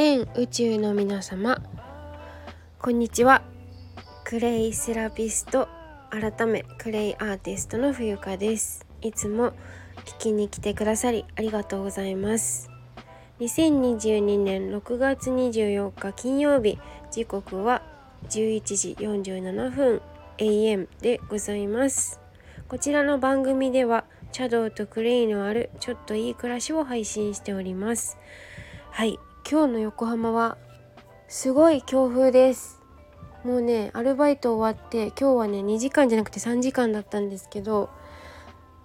全宇宙の皆様こんにちは。クレイセラピスト改めクレイアーティストの冬香です。いつも聞きに来てくださりありがとうございます。2022年6月24日金曜日時刻は11時47分 AM でございます。こちらの番組ではチャドウとクレイのあるちょっといい暮らしを配信しております。はい。今日の横浜はすごい強風です。もうねアルバイト終わって今日はね2時間じゃなくて3時間だったんですけど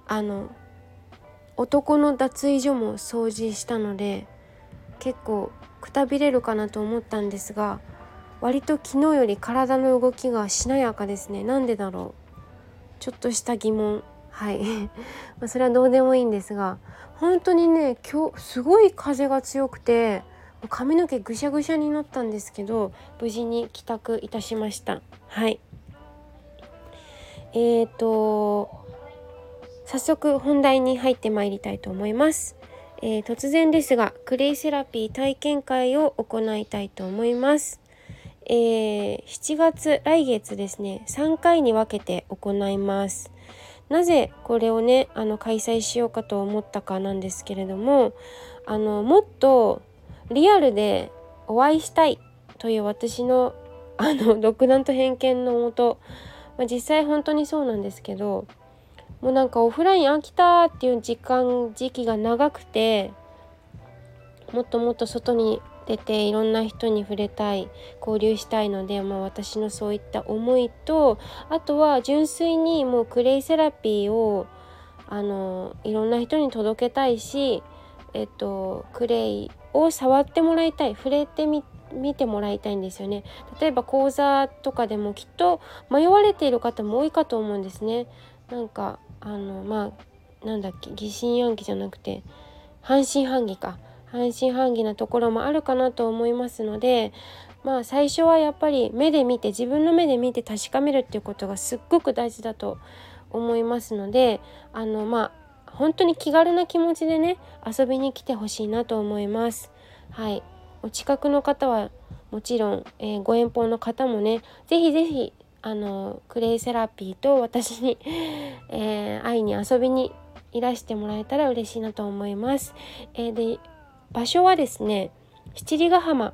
あの男の脱衣所も掃除したので結構くたびれるかなと思ったんですが割と昨日より体の動きがしなやかですね。なんでだろう。ちょっとした疑問。はい。まそれはどうでもいいんですが本当にね今日すごい風が強くて髪の毛ぐしゃぐしゃになったんですけど無事に帰宅いたしました。はい。えーと早速本題に入ってまいりたいと思います、えー、突然ですがクレイセラピー体験会を行いたいと思います。えー、7月来月ですね3回に分けて行います。なぜこれをねあの開催しようかと思ったかなんですけれどもあのもっとリアルでお会いしたいという私の あの独断と偏見のもと、まあ、実際本当にそうなんですけどもうなんかオフライン飽きたっていう時間時期が長くてもっともっと外に出ていろんな人に触れたい交流したいので、まあ、私のそういった思いとあとは純粋にもうクレイセラピーをあのいろんな人に届けたいし、えっと、クレイを触ってもらいたい触れてみ見てもらいたいんですよね。例えば講座とかでもきっと迷われている方も多いかと思うんですね。なんかあのまあなんだっけ疑心暗鬼じゃなくて半信半疑か。半信半疑なところもあるかなと思いますのでまあ最初はやっぱり目で見て自分の目で見て確かめるっていうことがすっごく大事だと思いますのであのまあ本当に気軽な気持ちでね遊びに来てほしいなと思います。はいお近くの方はもちろん、えー、ご遠方の方もね是非是非あのクレイセラピーと私に、えー、会いに遊びにいらしてもらえたら嬉しいなと思います。えー、で場所はですね七里ヶ浜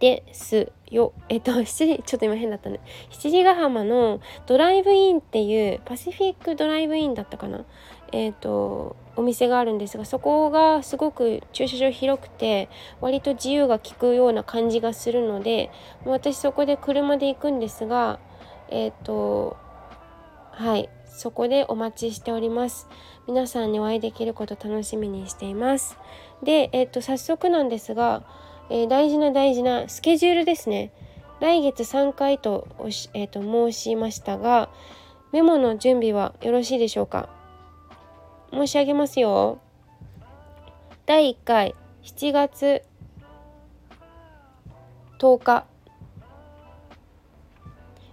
ですよえっと 七里ちょっと今変だったね七里ヶ浜のドライブインっていうパシフィックドライブインだったかなえっ、とお店があるんですがそこがすごく駐車場広くて割と自由が利くような感じがするので私そこで車で行くんですがえっ、とはいそこでお待ちしております。皆さんにお会いできること楽しみにしています。で、えっ、と早速なんですが、えー、大事な大事なスケジュールですね。来月3回と,、えーと、申しましたがメモの準備はよろしいでしょうか？申し上げますよ第1回7月10日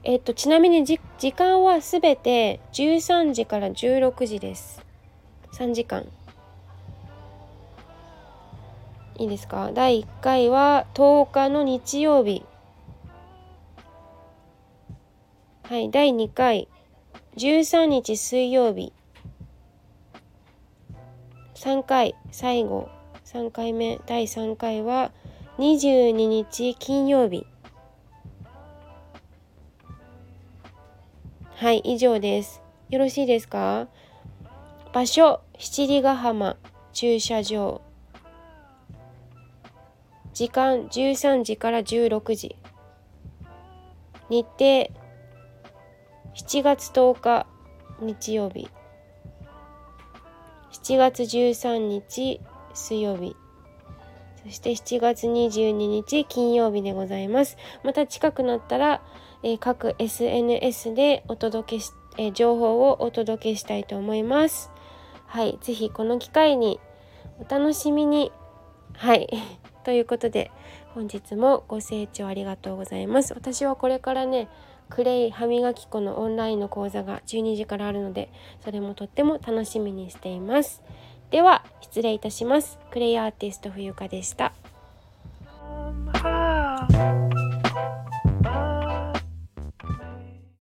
えっと、ちなみに時間はすべて13時から16時です。3時間。いいですか？第1回は10日の日曜日。はい、第2回13日水曜日。3回、最後、3回目、第3回は22日金曜日。はい以上です。よろしいですか？場所七里ヶ浜駐車場。時間13時から16時。日程7月10日日曜日。7月13日水曜日そして7月22日金曜日でございますまた近くなったらえ各 SNS でお届けし、え情報をお届けしたいと思います。はい、是非この機会にお楽しみに。はい、ということで本日もご清聴ありがとうございます。私はこれからねクレイ歯磨き粉のオンラインの講座が12時からあるのでそれもとっても楽しみにしています。では失礼いたします。クレイアーティスト冬香でした。した。